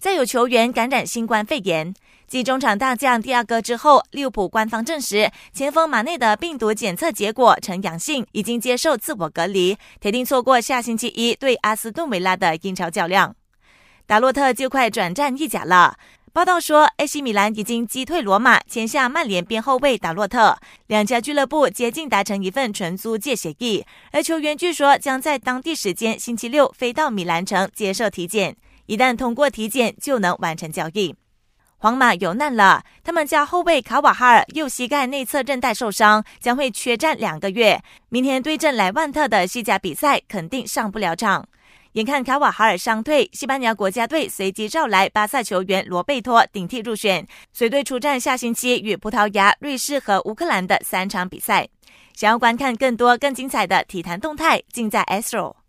再有球员感染新冠肺炎。继中场大将第二个之后，利物浦官方证实前锋马内的病毒检测结果呈阳性，已经接受自我隔离，铁定错过下星期一对阿斯顿维拉的英超较量。达洛特就快转战意甲了。报道说，AC 米兰已经击退罗马，签下曼联边后卫达洛特，两家俱乐部接近达成一份纯租借协议，而球员据说将在当地时间星期六飞到米兰城接受体检，一旦通过体检就能完成交易。皇马有难了，他们家后卫卡瓦哈尔右膝盖内侧韧带受伤，将会缺战两个月。明天对阵莱万特的西甲比赛肯定上不了场。眼看卡瓦哈尔伤退，西班牙国家队随即召来巴萨球员罗贝托顶替入选，随队出战下星期与葡萄牙、瑞士和乌克兰的三场比赛。想要观看更多更精彩的体坛动态，尽在 Astro。